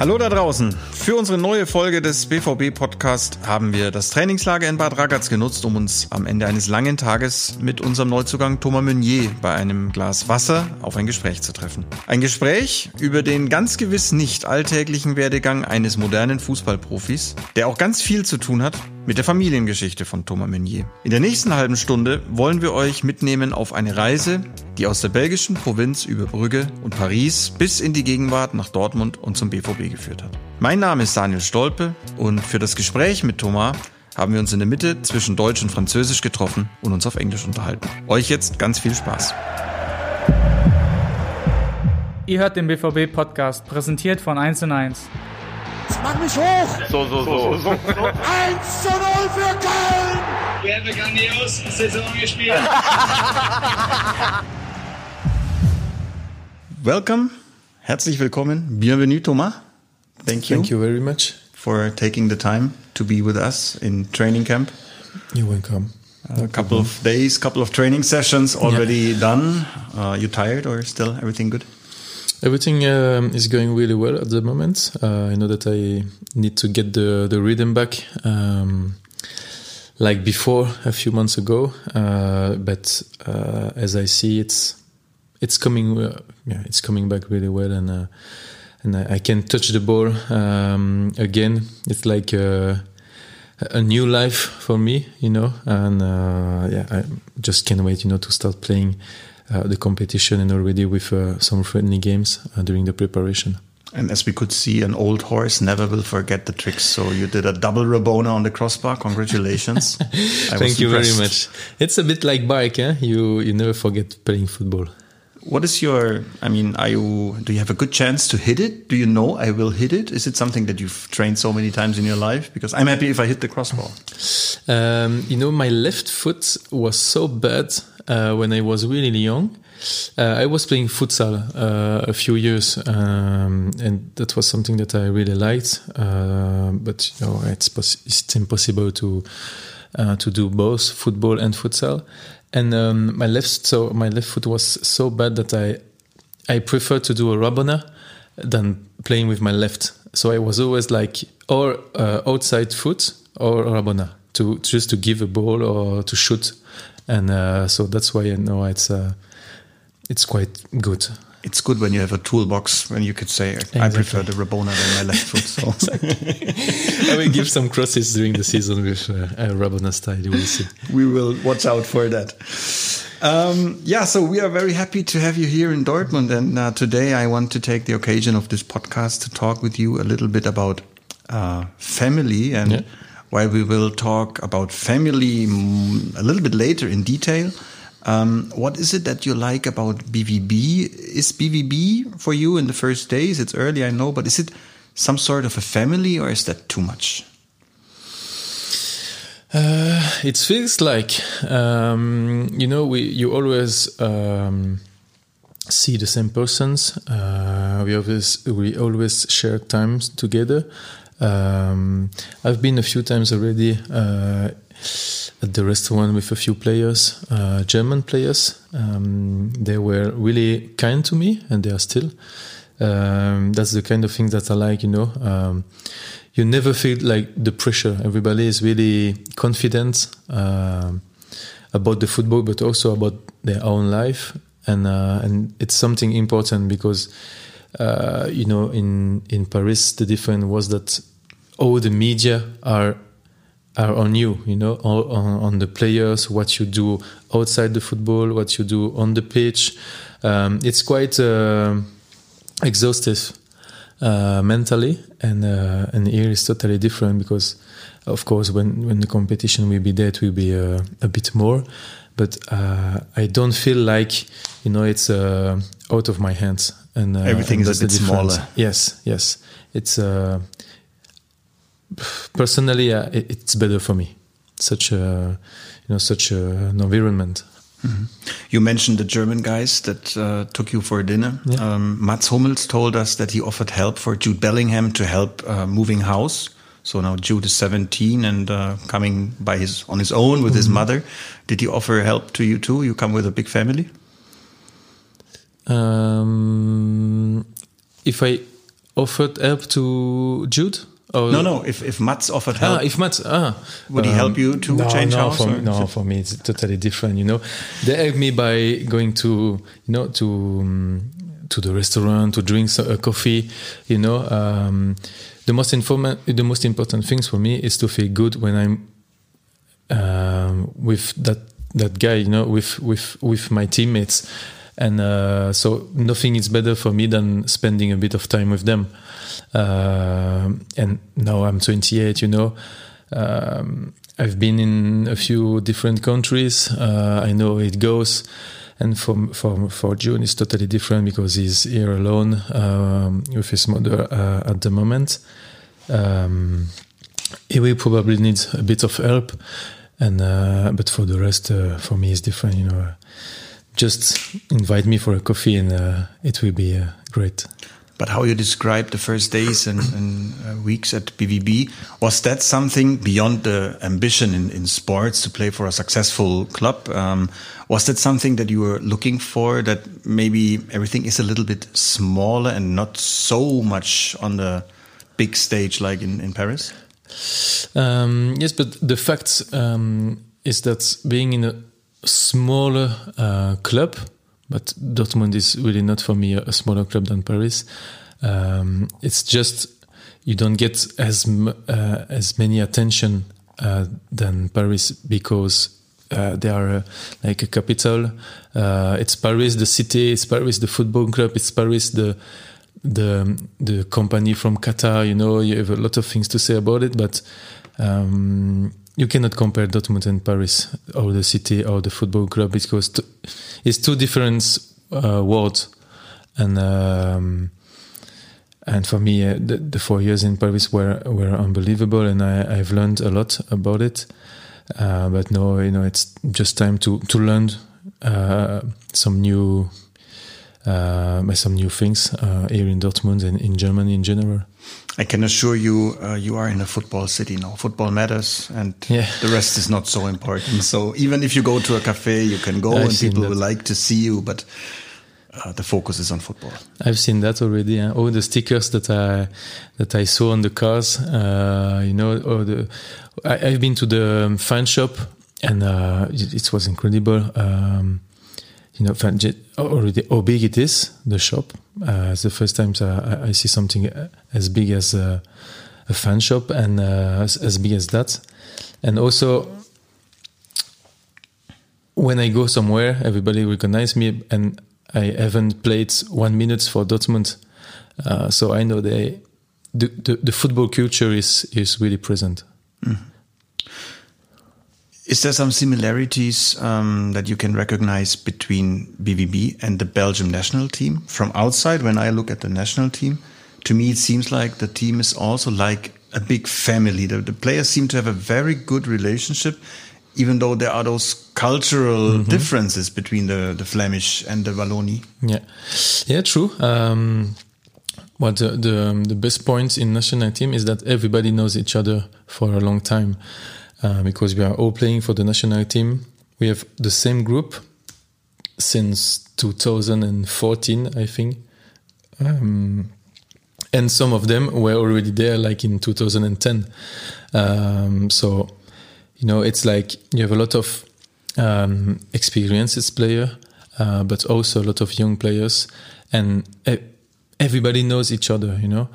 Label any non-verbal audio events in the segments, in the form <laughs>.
Hallo da draußen. Für unsere neue Folge des BVB Podcast haben wir das Trainingslager in Bad Ragaz genutzt, um uns am Ende eines langen Tages mit unserem Neuzugang Thomas Meunier bei einem Glas Wasser auf ein Gespräch zu treffen. Ein Gespräch über den ganz gewiss nicht alltäglichen Werdegang eines modernen Fußballprofis, der auch ganz viel zu tun hat mit der Familiengeschichte von Thomas Meunier. In der nächsten halben Stunde wollen wir euch mitnehmen auf eine Reise, die aus der belgischen Provinz über Brügge und Paris bis in die Gegenwart nach Dortmund und zum BVB geführt hat. Mein Name ist Daniel Stolpe und für das Gespräch mit Thomas haben wir uns in der Mitte zwischen Deutsch und Französisch getroffen und uns auf Englisch unterhalten. Euch jetzt ganz viel Spaß. Ihr hört den BVB-Podcast, präsentiert von 1 1. Mach mich hoch! So, so, so. 1 zu 0 für Köln! Wir haben grandios Saison gespielt. <laughs> Welcome, herzlich willkommen, bienvenue Thomas. Thank you, Thank you very much. for taking the time to be with us in training camp. You're welcome. A couple of days, couple of training sessions already done. Uh, you tired or still everything good? Everything um, is going really well at the moment. Uh, I know that I need to get the, the rhythm back, um, like before a few months ago. Uh, but uh, as I see, it's it's coming. Uh, yeah, it's coming back really well, and uh, and I, can touch the ball um, again. It's like a, a new life for me, you know. And uh, yeah, I just can't wait, you know, to start playing uh, the competition and already with uh, some friendly games uh, during the preparation. And as we could see, an old horse never will forget the tricks. So you did a double Rabona on the crossbar. Congratulations! <laughs> Thank you very much. It's a bit like bike, eh? You you never forget playing football. What is your? I mean, are you? Do you have a good chance to hit it? Do you know I will hit it? Is it something that you've trained so many times in your life? Because I'm happy if I hit the crossbar. Um, you know, my left foot was so bad uh, when I was really young. Uh, I was playing futsal uh, a few years, um, and that was something that I really liked. Uh, but you know, it's it's impossible to uh, to do both football and futsal. And um, my left so my left foot was so bad that I I prefer to do a rabona than playing with my left. So I was always like or uh, outside foot or rabona to just to give a ball or to shoot, and uh, so that's why I know it's uh, it's quite good. It's good when you have a toolbox when you could say, I prefer the Rabona than my left foot. <laughs> So. I will give some crosses during the season with uh, a rabona style. You will see. we will watch out for that. Um, yeah, so we are very happy to have you here in Dortmund. And uh, today I want to take the occasion of this podcast to talk with you a little bit about uh, family. And Yeah. While we will talk about family mm, a little bit later in detail, um, what is it that you like about BVB? Is BVB for you in the first days? It's early, I know, but is it some sort of a family or is that too much? Uh, it feels like um, you know we you always um, see the same persons. Uh, we always we always share times together. Um, I've been a few times already uh, at the restaurant with a few players, uh, German players. Um, they were really kind to me, and they are still. Um, that's the kind of thing that I like, you know. Um, you never feel like the pressure. Everybody is really confident um about the football, but also about their own life, and uh, and it's something important because uh, you know in in Paris the difference was that all the media are are on you, you know, on, on the players, what you do outside the football, what you do on the pitch. Um, it's quite uh, exhaustive uh, mentally, and uh, and here is totally different because, of course, when when the competition will be there, it will be uh, a bit more. But uh, I don't feel like you know it's uh, out of my hands, and uh, Everything and is a bit smaller. Yes, yes, it's uh, personally uh, it, it's better for me. Such a you know such a, an environment. You mentioned the German guys that uh, took you for dinner. Yeah. Um, Mats Hummels told us that he offered help for Jude Bellingham to help uh, moving house. So now Jude is 17 and uh, coming by his on his own with his mother. Did he offer help to you too? You come with a big family. Um, if I offered help to Jude? Or No, no. If if Mats offered help, Ah, if Matt, ah, would he help you to no, change no, house? For, or me- no, it- for me it's totally different. You know, they help me by going to you know to um, to the restaurant to drink a coffee. You know, um, the most informa- the most important things for me is to feel good when I'm um, with that that guy. You know, with with with my teammates. And uh, so nothing is better for me than spending a bit of time with them. Um and now I'm 28, you know. Um, I've been in a few different countries. Uh, I know it goes. And for, for, for Jude, it's totally different because he's here alone um, with his mother uh, at the moment. Um, he will probably need a bit of help. And uh, but for the rest, uh, for me, it's different. You know, just invite me for a coffee, and uh, it will be uh, great. But how you described the first days and, and uh, weeks at BVB, was that something beyond the ambition in, in sports to play for a successful club? Um, was that something that you were looking for, that maybe everything is a little bit smaller and not so much on the big stage like in, in Paris? Um, yes, but the fact um, is that being in a smaller uh, club, but Dortmund is really not for me a, smaller club than Paris. Um, it's just you don't get as uh, as many attention uh, than Paris because uh, they are uh, like a capital. Uh, it's Paris, the city. It's Paris, the football club. It's Paris, the the the company from Qatar. You know, you have a lot of things to say about it, but um, you cannot compare Dortmund and Paris or the city or the football club because it's two different uh, worlds. And um, and for me, uh, the, the four years in Paris were were unbelievable, and I, I've learned a lot about it. Uh, but now, you know, it's just time to to learn uh, some new uh, some new things uh, here in Dortmund and in Germany in general. I can assure you, uh, you are in a football city now. Football matters, and Yeah. the rest is not so important. So even if you go to a cafe, you can go, I've and people that. will like to see you. But uh, the focus is on football. I've seen that already. eh? All the stickers that I that I saw on the cars, uh, you know, or the I, I've been to the um, fan shop and uh, it, it was incredible. Um, you know, already how big it is the shop. Uh, it's the first time I, I see something uh, as big as a, a fan shop and uh, as, as big as that. And also, when I go somewhere, everybody recognize me, and I haven't played one minute for Dortmund, uh, so I know they the, the the football culture is is really present. Is there some similarities um, that you can recognize between BVB and the Belgium national team from outside? When I look at the national team, to me it seems like the team is also like a big family. The, the players seem to have a very good relationship, even though there are those cultural differences between the, the Flemish and the Wallonie. Yeah, yeah, true. Um, the the, the best point in national team is that everybody knows each other for a long time uh, because we are all playing for the national team. We have the same group since 2014, I think. Um, and some of them were already there like in 2010 um, so you know it's like you have a lot of um, experienced player uh, but also a lot of young players and everybody knows each other you know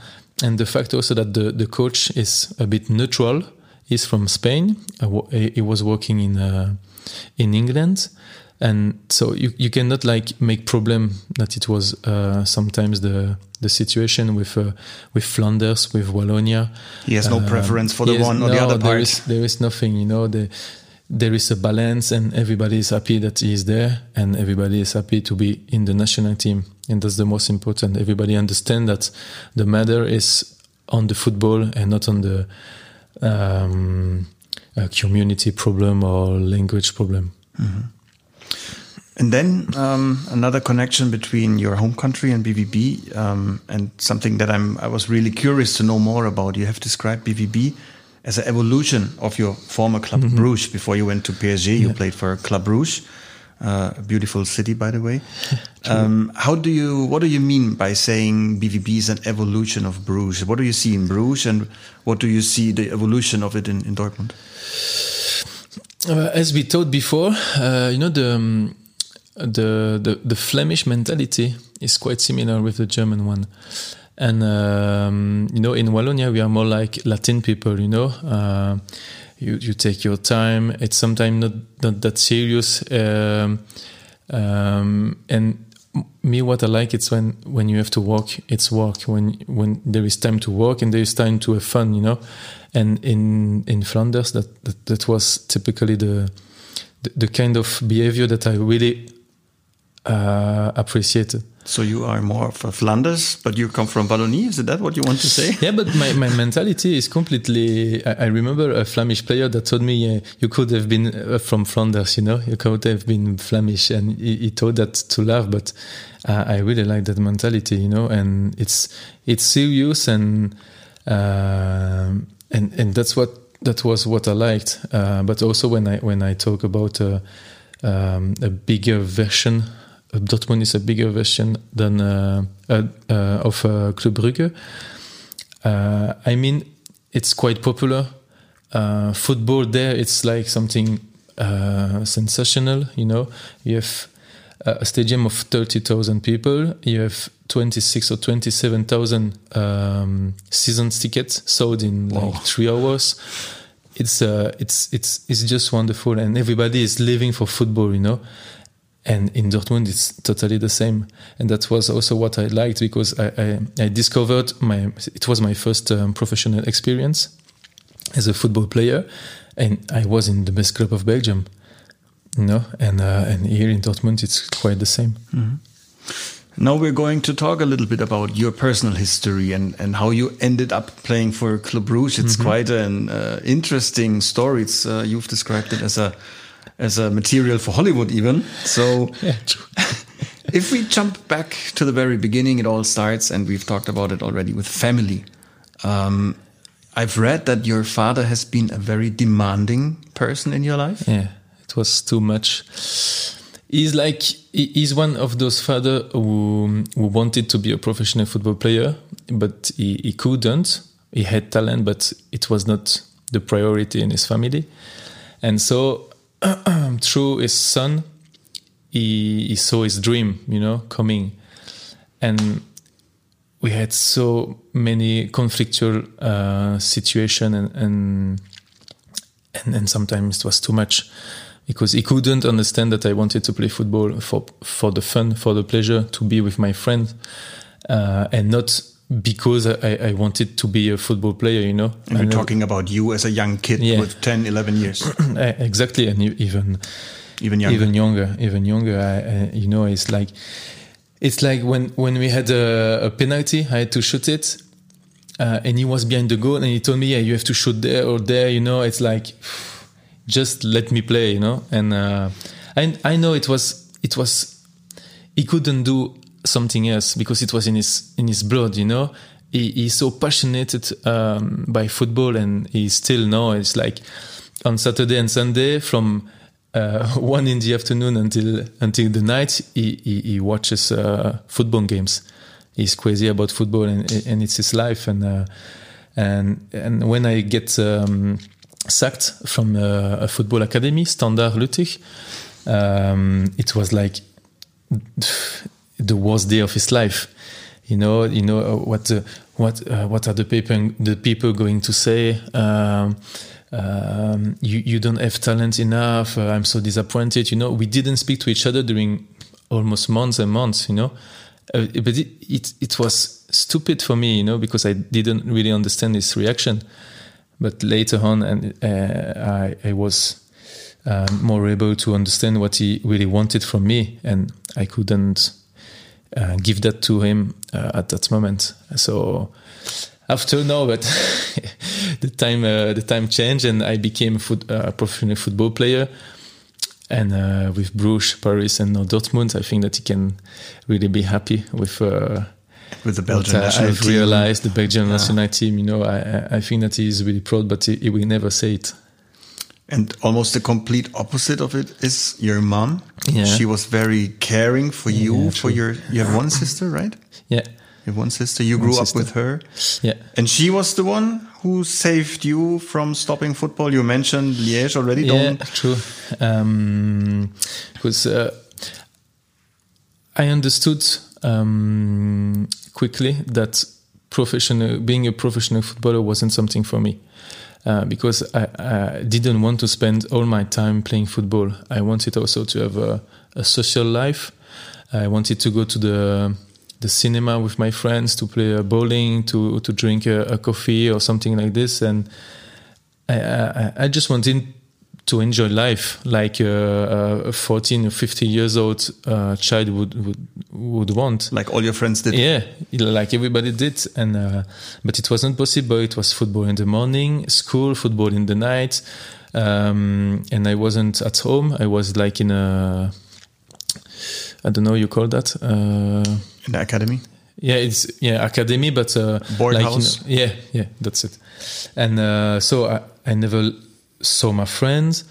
and the fact also that the, the coach is a bit neutral he's from spain Uh, he was working in uh, in england and so you, you cannot like make problem that it was uh, sometimes the the situation with uh, with Flanders with Wallonia. He has no Um, preference for the one or the other part. is, there is nothing, you know. The, there is a balance, and everybody is happy that he is there, and everybody is happy to be in the national team, and that's the most important. Everybody understand that the matter is on the football and not on the um, uh, community problem or language problem. And then um, another connection between your home country and BVB, um, and something that I'm I was really curious to know more about. You have described BVB as an evolution of your former club Bruges. Before you went to PSG, you played for Club Bruges. Uh, a beautiful city, by the way. <laughs> um, how do you? What do you mean by saying BVB is an evolution of Bruges? What do you see in Bruges, and what do you see the evolution of it in, in Dortmund? Uh, as we told before, uh, you know the, um, the the the Flemish mentality is quite similar with the German one, and um, you know in Wallonia we are more like Latin people. You know, uh, you you take your time. It's sometimes not not that serious, um, um, and me what I like it's when when you have to work it's work when when there is time to work and there is time to have fun you know? And in in Flanders that that, that was typically the, the, the kind of behavior that I really uh, appreciated so you are more of a Flanders, but you come from Wallonie. Is that what you want to say? <laughs> Yeah, but my, my mentality is completely. I, I remember a Flemish player that told me uh, you could have been uh, from Flanders. You know, you could have been Flemish, and he, he told that to laugh. But uh, I really like that mentality. You know, and it's it's serious and uh, and and that's what that was what I liked. Uh, but also when I when I talk about uh, um, a bigger version Dortmund is a bigger version than uh, uh, uh, of Club Brugge. I mean, it's quite popular. football there, it's like something sensational. You know, you have a stadium of 30,000 people. You have 26 or 27,000 um, season tickets sold in like three hours. It's uh, it's it's it's just wonderful, and everybody is living for football. You know, and in Dortmund it's totally the same and that was also what I liked because I, I, I discovered my it was my first um, professional experience as a football player and I was in the best club of Belgium you know and uh, and here in Dortmund it's quite the same mm -hmm. Now we're going to talk a little bit about your personal history and, and how you ended up playing for Club Brugge. It's mm -hmm. quite an uh, interesting story. It's uh, you've described it as a as a material for Hollywood, even. So, <laughs> yeah, <laughs> if we jump back to the very beginning, it all starts, and we've talked about it already with family. Um, I've read that your father has been a very demanding person in your life. Yeah, it was too much. He's like he's one of those father who who wanted to be a professional football player, but he, he couldn't. He had talent, but it was not the priority in his family, and so <clears throat> through his son, he, he saw his dream, you know, coming. And we had so many conflictual uh, situation and, and and and sometimes it was too much because he couldn't understand that I wanted to play football for for the fun, for the pleasure, to be with my friends, uh, and not because I, I, wanted to be a football player, you know. And we're talking about you as a young kid yeah. with 10, 11 years. <clears throat> exactly. And even, even younger, even younger, even younger. I, I, you know, it's like, it's like when, when we had a, a penalty, I had to shoot it. Uh, and he was behind the goal and he told me, yeah, you have to shoot there or there, you know, it's like, <sighs> just let me play, you know. And, uh, I, I know it was, it was, he couldn't do something else because it was in his in his blood you know? He, he's so passionate um, by football and he still know it's like on saturday and sunday from uh, <laughs> one in the afternoon until until the night he, he, he watches uh, football games. He's crazy about football and, and it's his life and uh, and and when i get um, sacked from uh, a football academy Standard Liège um, it was like the worst day of his life. You know, you know uh, what uh, what uh, what are the people the people going to say? Um, um, you you don't have talent enough. Uh, I'm so disappointed. You know, we didn't speak to each other during almost months and months. You know, uh, but it, it, it was stupid for me. You know, because I didn't really understand his reaction. But later on, and uh, I I was. more able to understand what he really wanted from me, and I couldn't uh, give that to him uh, at that moment. So after no, but <laughs> the time uh, the time changed and I became a foot, uh, professional football player. And uh, with Bruges, Paris, and now Dortmund, I think that he can really be happy with uh, with the Belgian national I've team. realized the Belgian yeah. national team. You know, I I think that he is really proud, but he, he will never say it. And almost the complete opposite of it is your mom. Yeah. She was very caring for you, Yeah, for your, you have one sister, right? Yeah, You have one sister. You grew up with her. yeah. And she was the one who saved you from stopping football. You mentioned Liège already. Yeah, Don't true. Um, because uh, I understood um, quickly that professional, being a professional footballer wasn't something for me. Uh, because I, I didn't want to spend all my time playing football. I wanted also to have a, a social life. I wanted to go to the the cinema with my friends, to play uh, bowling, to to drink a, a coffee or something like this, and I, I, I just wanted to enjoy life like uh, a 14 or 50 years old uh, child would, would would want. like all your friends did. Yeah, like everybody did, and uh, but it wasn't possible. It was football in the morning, school, football in the night, um, and I wasn't at home. I was like in a, I don't know, you call that. Uh, In the academy. yeah, it's yeah academy, but uh, Board like, you house? know- yeah, yeah, that's it. And uh, so I, I never saw my friends,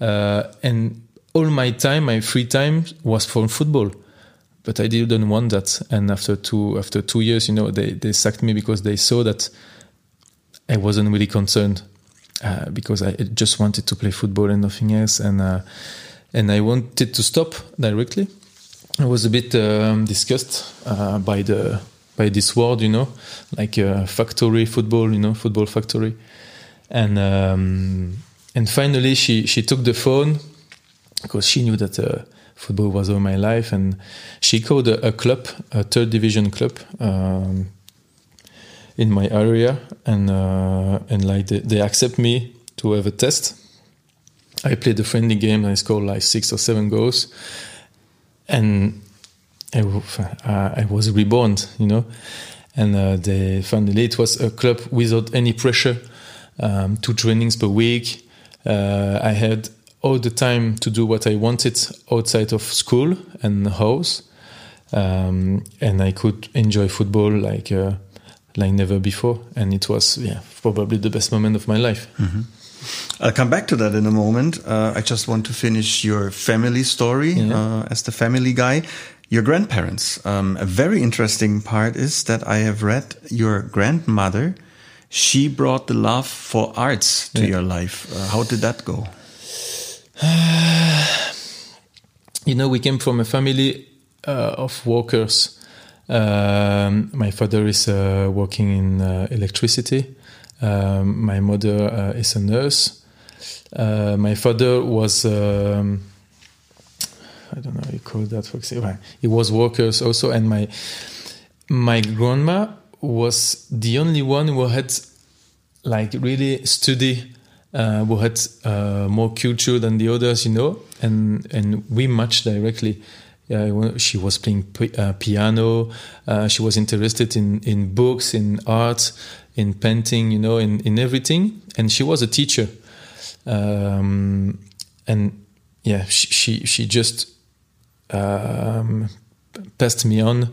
uh, and all my time, my free time was for football. But I didn't want that. And after two after two years, you know, they they sacked me because they saw that I wasn't really concerned uh, because I just wanted to play football and nothing else, and uh, and I wanted to stop directly. I was a bit um, disgusted uh, by the by this word, you know, like factory football, you know, football factory, and um, and finally she she took the phone because she knew that uh, football was all my life, and she called a, a club, a third division club. Um, in my area and uh, and like they, they accept me to have a test i played a friendly game and i scored like six or seven goals and I, uh, I was reborn, you know. And uh, they finally it was a club without any pressure, um, two trainings per week. Uh, I had all the time to do what I wanted outside of school and house, um, and I could enjoy football like uh, like never before. And it was yeah probably the best moment of my life. I'll come back to that in a moment. Uh, I just want to finish your family story Yeah. uh, as the family guy. Your grandparents. Um, a very interesting part is that I have read your grandmother. She brought the love for arts to Yeah. your life. Uh, how did that go? <sighs> you know, we came from a family uh, of workers. Um, my father is uh, working in uh, electricity. Um, my mother uh, is a nurse. Uh, my father was, um, I don't know how you call that. For example, he was workers also, and my my grandma was the only one who had like really study uh, who had uh, more culture than the others, you know, and and we matched directly. Uh, she was playing uh, piano. Uh, she was interested in in books, in art, in painting, you know, in in everything. And she was a teacher. Um, and yeah, she she, she just um, passed me on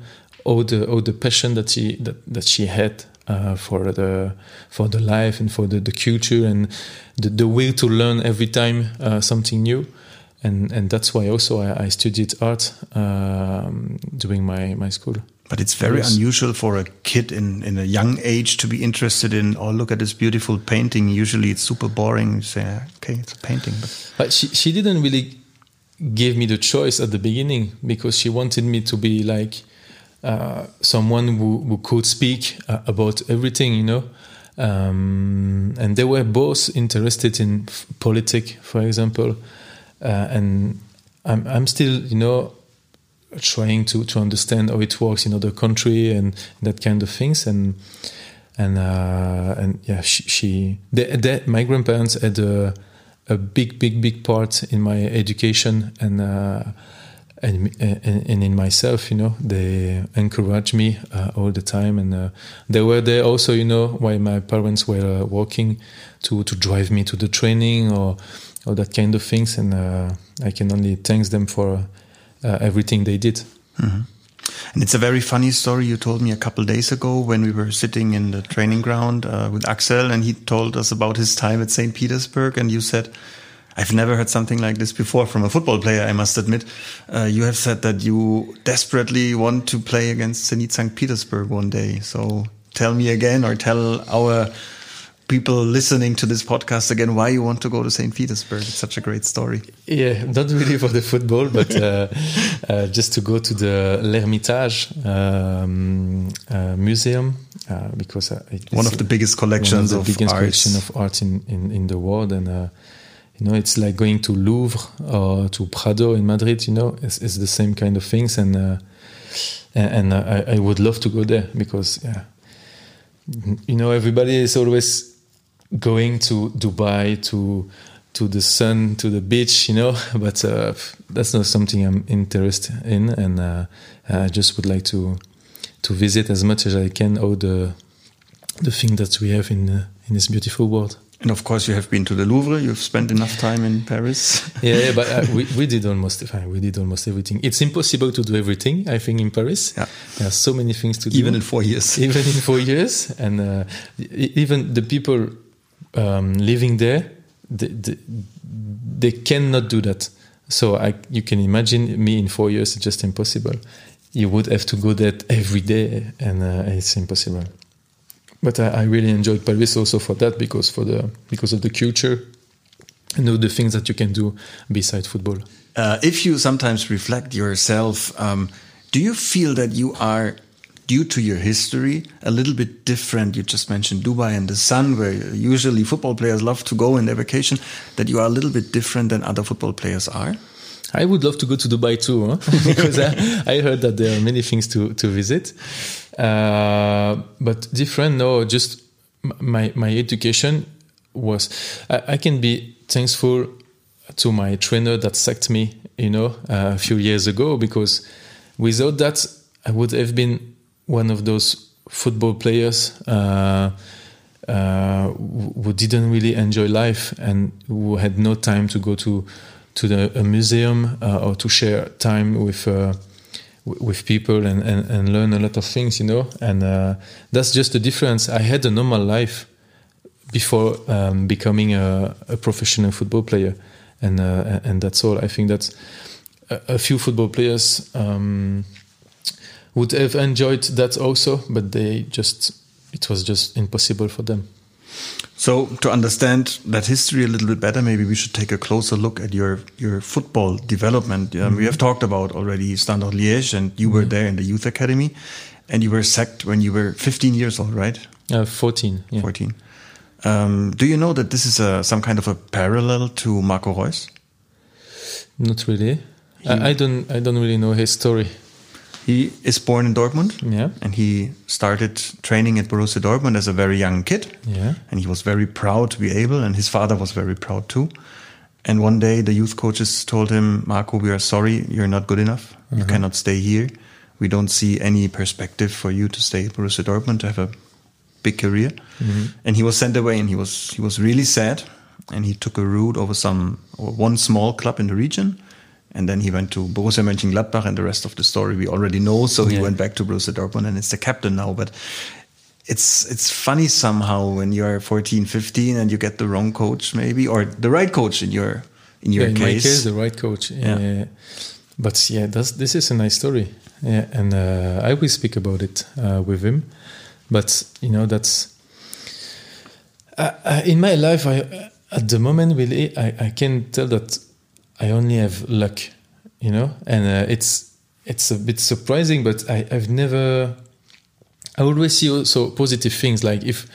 all the all the passion that she that, that she had uh, for the for the life and for the, the culture and the, the will to learn every time uh, something new and and that's why also I, I studied art um, during my my school But it's very Yes. unusual for a kid in, in a young age to be interested in, oh, look at this beautiful painting. Usually it's super boring. You say, okay, it's a painting. But But she she didn't really give me the choice at the beginning because she wanted me to be like someone who, who could speak uh, about everything, you know. Um, and they were both interested in politics, for example. Uh, and I'm, I'm still, you know, trying to, to understand how it works in other country and that kind of things. And and uh, and yeah, she, she they, they, my grandparents had a, a big, big, big part in my education and uh, and, and in myself. You know, they encouraged me uh, all the time, and uh, they were there also. You know, while my parents were uh, working to to drive me to the training or or that kind of things, and uh, I can only thank them for uh, everything they did. And it's a very funny story you told me a couple days ago when we were sitting in the training ground uh, with Axel, and he told us about his time at St. Petersburg. And you said, I've never heard something like this before from a football player. I must admit. Uh, you have said that you desperately want to play against Zenit St. Petersburg one day. So tell me again, or tell our people listening to this podcast again why you want to go to St. Petersburg. It's such a great story. Yeah, not really for the football, but uh, uh, just to go to the L'Ermitage um, uh, museum uh, because uh, it's One of the biggest collections one of the of biggest arts. collection of art in, in, in the world, and uh, you know it's like going to Louvre or to Prado in Madrid. You know, it's, it's the same kind of things, and uh, and, and I, I would love to go there because yeah, you know everybody is always going to Dubai to to the sun to the beach, you know, <laughs> but uh, that's not something I'm interested in, and uh, I just would like to to visit as much as I can all the the thing that we have in uh, in this beautiful world. And of course, you have been to the Louvre. You've spent enough time in Paris. <laughs> Yeah, yeah but uh, we, we did almost fine, we did almost everything. It's impossible to do everything. I think in Paris, Yeah. there are so many things to do. Even in four years. <laughs> even in four years, and uh, even the people um, living there, they, they, they cannot do that. So I, you can imagine me in four years, it's just impossible. You would have to go there every day, and uh, it's impossible. But I, I really enjoyed Paris also for that because for the because of the culture and all the things that you can do beside football. Uh, if you sometimes reflect yourself, um, do you feel that you are, due to your history, a little bit different? You just mentioned Dubai and the sun, where usually football players love to go in their vacation, that you are a little bit different than other football players are? I would love to go to Dubai too, huh? <laughs> because I, I heard that there are many things to, to visit. Uh, but different, no, just my, my education was, I, I can be thankful to my trainer that sacked me, you know, uh, a few years ago, because without that, I would have been one of those football players uh, uh, who didn't really enjoy life and who had no time to go to to the a museum uh, or to share time with uh, with people and, and, and learn a lot of things, you know. And uh, that's just the difference. I had a normal life before um, becoming a, a professional football player, and uh, and that's all. I think that a, a few football players um, would have enjoyed that also, but they just it was just impossible for them. So, to understand that history a little bit better, maybe we should take a closer look at your your football development. Um, We have talked about already Standard Liège, and you were there in the youth academy, and you were sacked when you were 15 years old, right? Uh, Fourteen, yeah. 14. Um, do you know that this is a, some kind of a parallel to Marco Reus? Not really. I, I don't. I don't really know his story. He is born in Dortmund, Yeah. and he started training at Borussia Dortmund as a very young kid. Yeah. and he was very proud to be able, and his father was very proud too. And one day, the youth coaches told him, "Marco, we are sorry, you're not good enough. You uh-huh. cannot stay here. We don't see any perspective for you to stay at Borussia Dortmund to have a big career." Mm-hmm. And he was sent away, and he was he was really sad. And he took a route over some or one small club in the region, and then he went to Borussia Mönchengladbach, and the rest of the story we already know. So he Yeah. went back to Borussia Dortmund, and it's the captain now. But it's it's funny somehow when you're 14 15 and you get the wrong coach maybe or the right coach in your in your Yeah, in case, my case, the right coach. Yeah. Yeah. But yeah, that's, this is a nice story. Yeah, and uh, I will speak about it uh, with him. But you know, that's uh, uh, in my life. I at the moment, really, I, I can tell that I only have luck. You know, and uh, it's it's a bit surprising, but I, I've never. I always see also positive things like if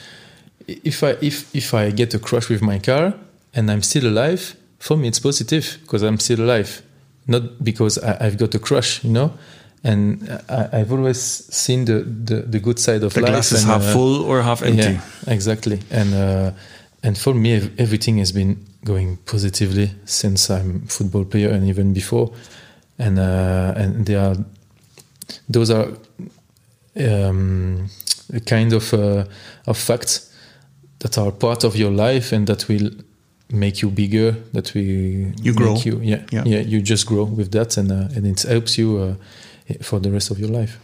if I if if I get a crash with my car and I'm still alive, for me it's positive because I'm still alive, not because I, I've got a crush, you know. And I, I've always seen the, the, the good side of the life. glass is and, half uh, full or half empty Yeah, exactly. And uh, and for me, everything has been going positively since I'm football player and even before. And uh, and there are those are um, a kind of uh, of facts that are part of your life and that will make you bigger. That will You grow. make You, yeah, Yeah. yeah, You just grow with that, and uh, and it helps you uh, for the rest of your life.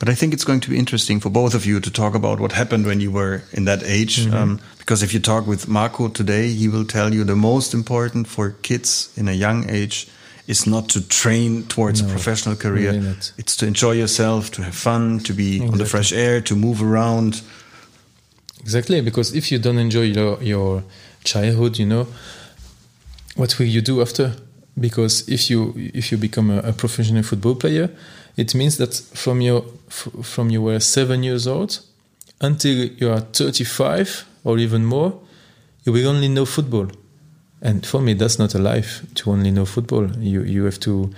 But I think it's going to be interesting for both of you to talk about what happened when you were in that age. Um, because if you talk with Marco today, he will tell you the most important for kids in a young age is not to train towards a professional career. really. It's to enjoy yourself, to have fun, to be on the fresh air, to move around. Exactly, because if you don't enjoy your, your childhood, you know, what will you do after? Because if you if you become a, a professional football player, it means that from your f- from you were seven years old until you are thirty five or even more, you will only know football. And for me, that's not a life to only know football. You you have to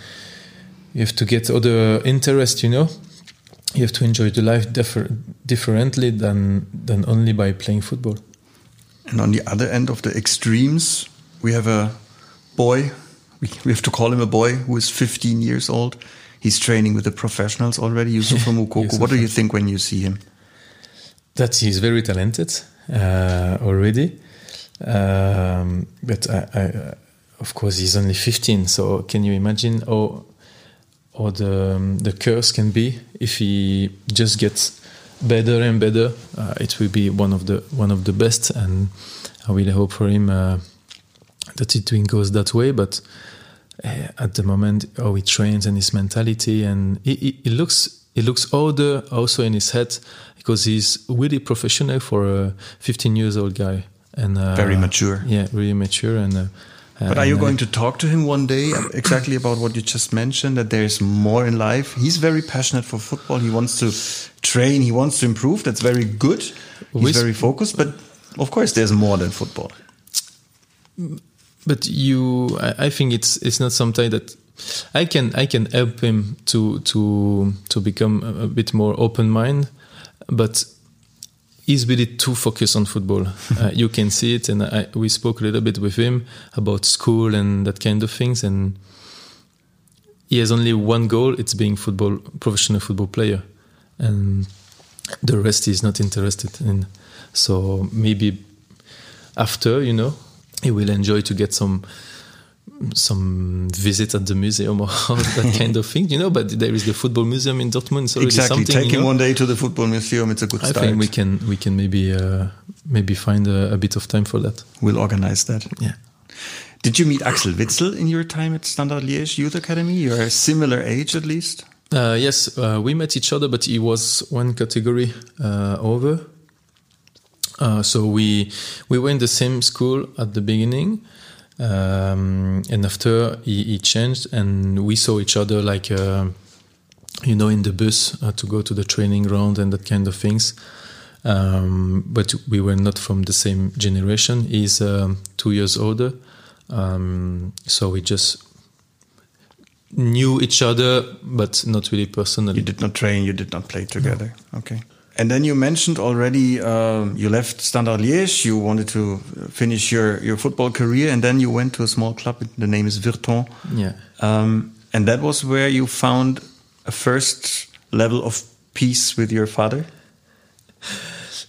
you have to get other interest, you know you have to enjoy the life differ- differently than than only by playing football. And on the other end of the extremes, we have a boy. We have to call him a boy who is 15 years old. He's training with the professionals already. Youssoufa <laughs> Moukoko. What do you think when you see him? That he's very talented uh, already, um, but I, I, of course he's only 15. So can you imagine how how the um, the curse can be if he just gets better and better? Uh, it will be one of the one of the best, and I really hope for him uh, that it goes that way. But at the moment, how he trains and his mentality, and he, he, he looks he looks older also in his head because he's really professional for a 15 years old guy and uh, Very mature. Yeah, really mature and. Uh, But are you uh, going to talk to him one day exactly about what you just mentioned? That there's more in life. He's very passionate for football. He wants to train. He wants to improve. That's very good. He's very focused. But of course, there's more than football. But you I, I think it's it's not something that I can I can help him to to to become a, a bit more open mind but he's really too focused on football. <laughs> Uh, you can see it and I, we spoke a little bit with him about school and that kind of things and he has only one goal it's being football professional football player. And the rest he's not interested in. So maybe after you know he will enjoy to get some some visit at the museum or <laughs> that kind of thing you know but there is the football museum in dortmund already Exactly. something Take you know? one day to the football museum. It's a good i start. think we can we can maybe uh, maybe find a, a bit of time for that We'll organize that. yeah Did you meet Axel Witsel in your time at Standard Liège Youth Academy? You're a similar age at least. Uh, yes, uh, we met each other, but he was one category uh, over. Uh, so we we were in the same school at the beginning, um, and after he, he changed, and we saw each other like uh, you know in the bus uh, to go to the training ground and that kind of things. Um, but we were not from the same generation. He's um, two years older, um, so we just knew each other, but not really personally. You did not train, you did not play together. Okay. And then you mentioned already um, you left Standard Liège, you wanted to finish your, your football career, and then you went to a small club. The name is Virton. Yeah. Um, and that was where you found a first level of peace with your father.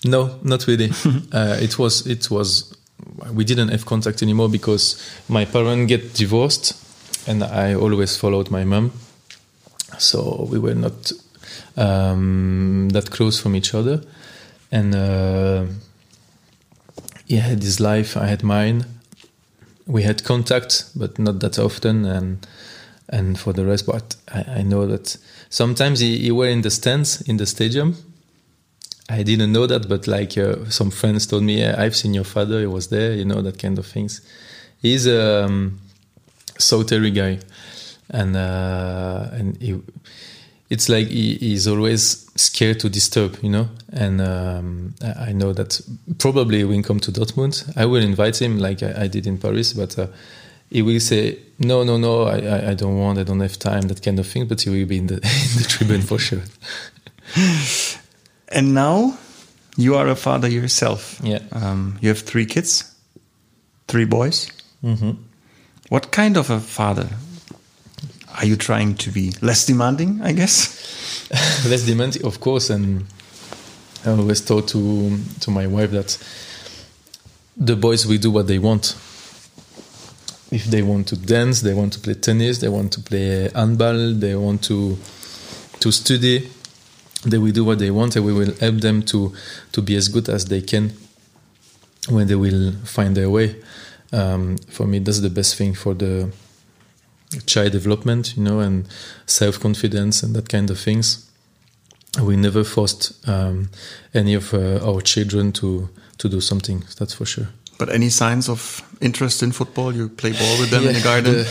No, not really. <laughs> uh, it was it was we didn't have contact anymore because my parents get divorced, and I always followed my mom. So we were not um, that close from each other, and uh, he had his life, I had mine. We had contact, but not that often, and and for the rest, but I, I know that sometimes he, he were in the stands in the stadium. I didn't know that, but like uh, some friends told me, I've seen your father. He was there, you know, that kind of things. He's a um, solitary guy, and uh, and he, it's like he, he's always scared to disturb, you know. And um, I know that probably when he come to Dortmund, I will invite him like I, I did in Paris, but. Uh, he will say no, no, no. I, I, I don't want. I don't have time. That kind of thing. But he will be in the <laughs> in the tribune for sure. And now you are a father yourself. Yeah. Um, you have three kids, three boys. Mm-hmm. What kind of a father are you trying to be? Less demanding, I guess. <laughs> less demanding, of course. And I always told to to my wife that the boys will do what they want. If they want to dance, they want to play tennis, they want to play handball, they want to to study. they will do what they want, and we will help them to to be as good as they can when they will find their way. Um, for me, that's the best thing for the child development, you know, and self confidence and that kind of things. We never forced um, any of uh, our children to to do something. That's for sure. But any signs of interest in football? You play ball with them in the garden. The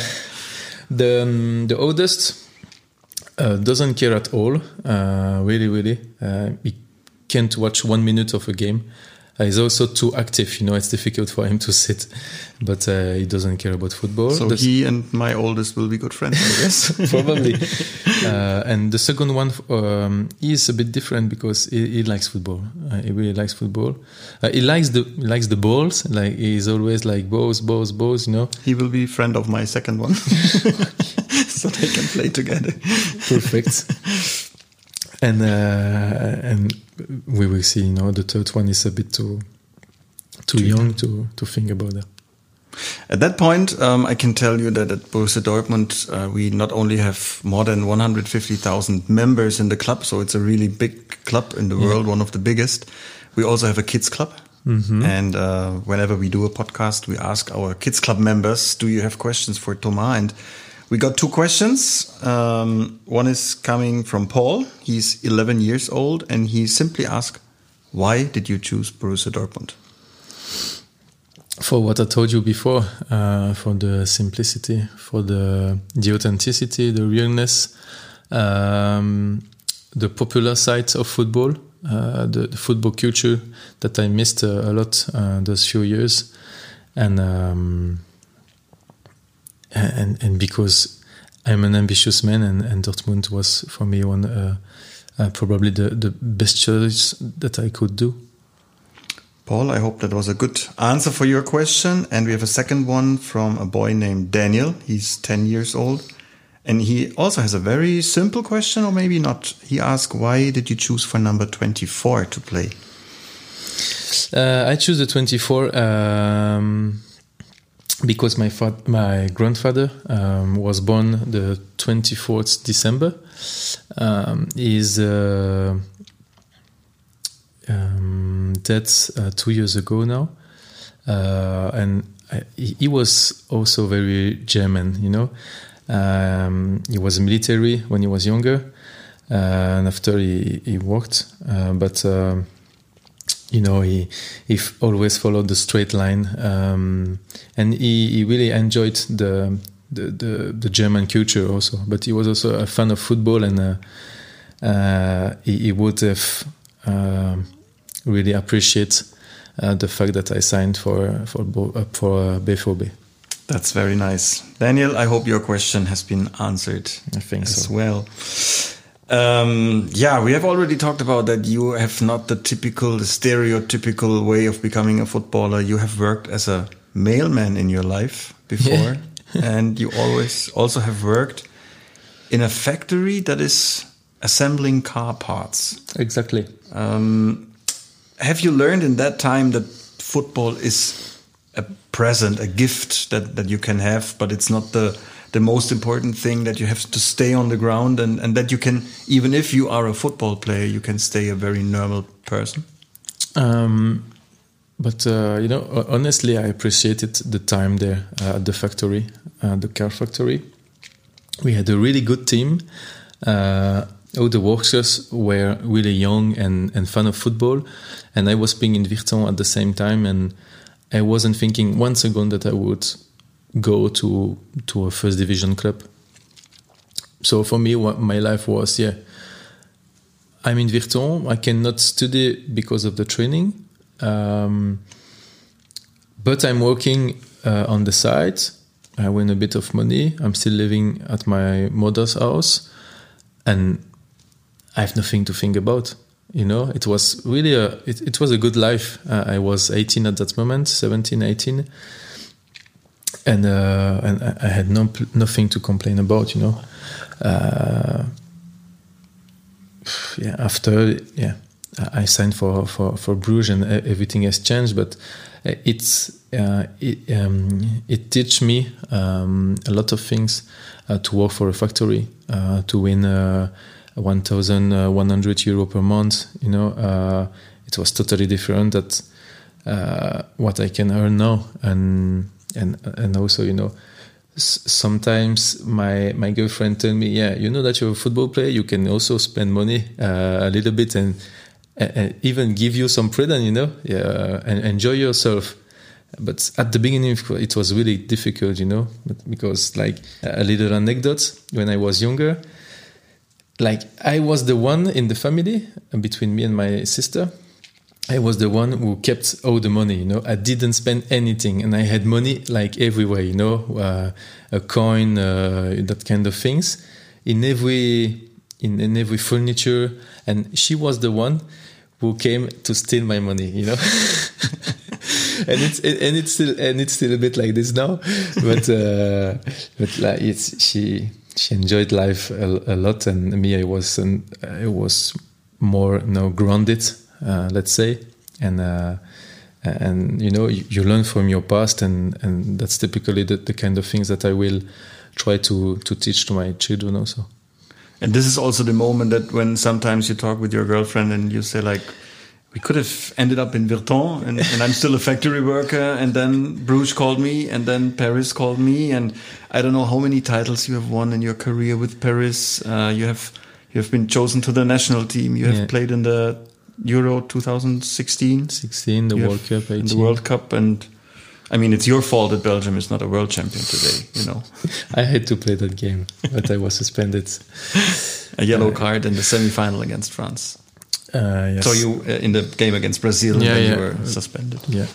the, um, the oldest uh, doesn't care at all. Uh, really, really, uh, he can't watch one minute of a game. He's also too active. You know, it's difficult for him to sit, but uh, he doesn't care about football. so he and my oldest will be good friends, I guess. <laughs> probably. uh, and the second one um, is a bit different because he, he likes football. Uh, he really likes football. Uh, he likes the he likes the balls. Like he's always like balls, balls, balls. You know, he will be friend of my second one, <laughs> so they can play together. perfect. <laughs> and uh, and we will see. You know, the third one is a bit too too young to to think about that. At that point, um, I can tell you that at Borussia Dortmund, uh, we not only have more than 150,000 members in the club, so it's a really big club in the world, one of the biggest. We also have a kids club. And uh, whenever we do a podcast, we ask our kids club members, "Do you have questions for Thomas?" And we got two questions. Um, one is coming from Paul. He's 11 years old, and he simply asked, "Why did you choose Borussia Dortmund?" for what I told you before, uh, for the simplicity, for the the authenticity, the realness, um, the popular side of football, uh, the, the football culture that I missed uh, a lot uh, those few years, and um, and and because I'm an ambitious man, and, and Dortmund was for me one uh, uh, probably the the best choice that I could do. Paul, I hope that was a good answer for your question. And we have a second one from a boy named Daniel. He's 10 years old. And he also has a very simple question, or maybe not. He asked, Why did you choose for number 24 to play? Uh, I choose the 24 um, because my fa- my grandfather um, was born the 24th December. Um, he's uh, um, dead uh, two years ago now, uh, and I, he he was also very German. You know, um, he was military when he was younger, uh, and after he he worked, uh, but. Um, you know he he f- always followed the straight line um, and he, he really enjoyed the, the the the German culture also but he was also a fan of football and uh, uh, he, he would have um really appreciate uh, the fact that I signed for for uh, for uh, BVB That's very nice. Daniel, I hope your question has been answered I think as so. well. Um, yeah, we have already talked about that you have not the typical, the stereotypical way of becoming a footballer. You have worked as a mailman in your life before, <laughs> and you always also have worked in a factory that is assembling car parts. exactly Um, have you learned in that time that football is a present, a gift that, that you can have, but it's not the the most important thing that you have to stay on the ground and, and that you can even if you are a football player you can stay a very normal person Um, but uh, you know, honestly, I appreciated the time there uh, at the factory, uh, the car factory. We had a really good team. Uh, all the workers were really young and, and fan of football, and I was playing in Virton at the same time, and I wasn't thinking one second that I would go to to a first division club. So for me, what my life was, yeah, I'm in Virton. I cannot study because of the training, um, but I'm working uh, on the side. I win a bit of money. I'm still living at my mother's house, and I have nothing to think about. You know, it was really a it, it was a good life. Uh, I was 18 at that moment, 17, 18, and uh, and I- had no nothing to complain about. You know. Uh, yeah, after yeah, I signed for for for Bruges and everything has changed, but uh, it's uh, it um, it teach me um, a lot of things uh, to work for a factory, uh, to win uh, 1,100 euro per month. You know, it was totally different that what I can earn now, and and and also you know. Sometimes my my girlfriend tell me, yeah, you know that you're a football player, you can also spend money uh, a little bit and, and even give you some freedom, you know, yeah, and enjoy yourself but at the beginning it was really difficult you know because like a little anecdote when i was younger like i was the one in the family between me and my sister i was the one who kept all the money you know. I didn't spend anything and i had money like everywhere you know. Uh, a coin uh, that kind of things. In every in, in every furniture. And she was the one who came to steal my money you know. <laughs> And it's and it's still and it's still a bit like this now, but uh, but like it's she she enjoyed life a, a lot, and me I was and I was more you know grounded, let's say, and. Uh, and you know you, you, learn from your past and and that's typically the, the kind of things that i will try to to teach to my children also and this is also the moment that when sometimes you talk with your girlfriend and you say like we could have ended up in Virton and, and, I'm still a factory worker. And then Bruges called me and then Paris called me. And I don't know how many titles you have won in your career with Paris. Uh, you have, you have been chosen to the national team. You have yeah. played in the Euro 2016. 16, the you World Cup, 18. the World Cup. And I mean, it's your fault that Belgium is not a world champion today, you know. <laughs> I had to play that game, but I was suspended. a yellow uh, card in the semi-final against France. Uh, yes. So you uh, in the game against Brazil, yeah, yeah. you were suspended. Yeah,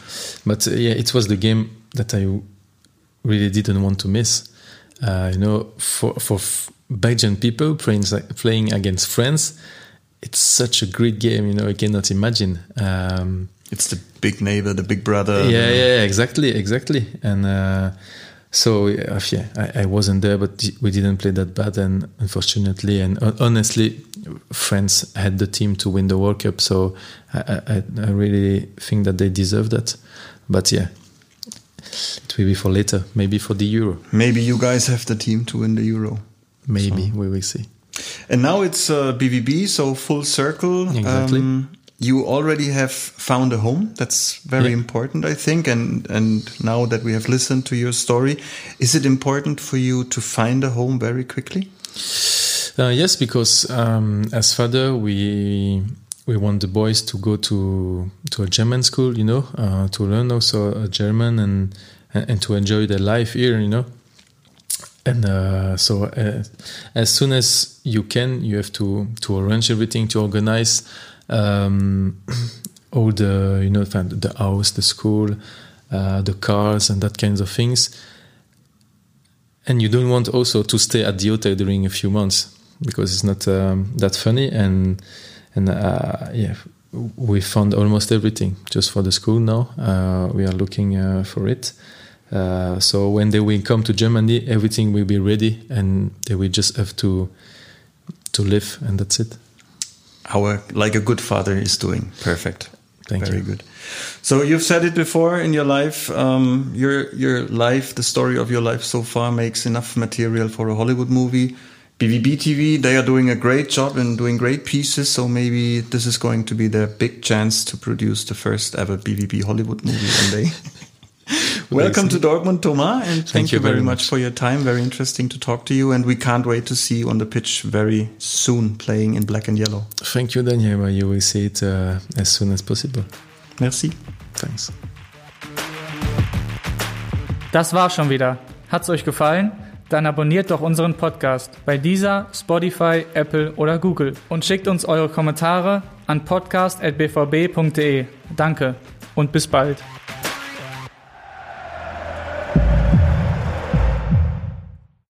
but uh, yeah, it was the game that I really didn't want to miss. Uh, you know, for for Belgian people playing playing against France, it's such a great game. You know, I cannot imagine. Um, it's the big neighbor, the big brother. Yeah, yeah, exactly, exactly, and uh, so yeah, I, I, wasn't there, but we didn't play that bad, and unfortunately, and honestly, France had the team to win the World Cup, so I, I, I really think that they deserve that. But yeah, it will be for later, maybe for the Euro. Maybe you guys have the team to win the Euro. Maybe so. we will see. And now it's uh, BVB, so full circle. Exactly. Um, you already have found a home. That's very yeah. important, I think. And and now that we have listened to your story, is it important for you to find a home very quickly? Uh, yes, because um, as father, we we want the boys to go to to a German school, you know, uh, to learn also a German and and to enjoy their life here, you know. And uh, so, uh, as soon as you can, you have to to arrange everything, to organize um, <clears throat> all the you know the house, the school, uh, the cars, and that kinds of things. And you don't want also to stay at the hotel during a few months because it's not um, that funny. And and uh, yeah, we found almost everything just for the school now. Uh, we are looking uh, for it. Uh, so when they will come to Germany, everything will be ready, and they will just have to to live, and that's it how a, like a good father is doing. Perfect. Thank you. Very you. good. So you've said it before in your life. Um, your your life, the story of your life so far, makes enough material for a Hollywood movie. BVB TV, they are doing a great job and doing great pieces. So maybe this is going to be their big chance to produce the first ever BVB Hollywood movie one day. <laughs> <laughs> Welcome to Dortmund, Thomas, and thank, thank you, very, very much. much for your time. Very interesting to talk to you, and we can't wait to see you on the pitch very soon, playing in black and yellow. Thank you, Daniel. You will see it uh, as soon as possible. Merci. Thanks. Das war schon wieder. Hat's euch gefallen? Dann abonniert doch unseren Podcast bei dieser, Spotify, Apple oder Google und schickt uns eure Kommentare an podcast.bvb.de. Danke und bis bald.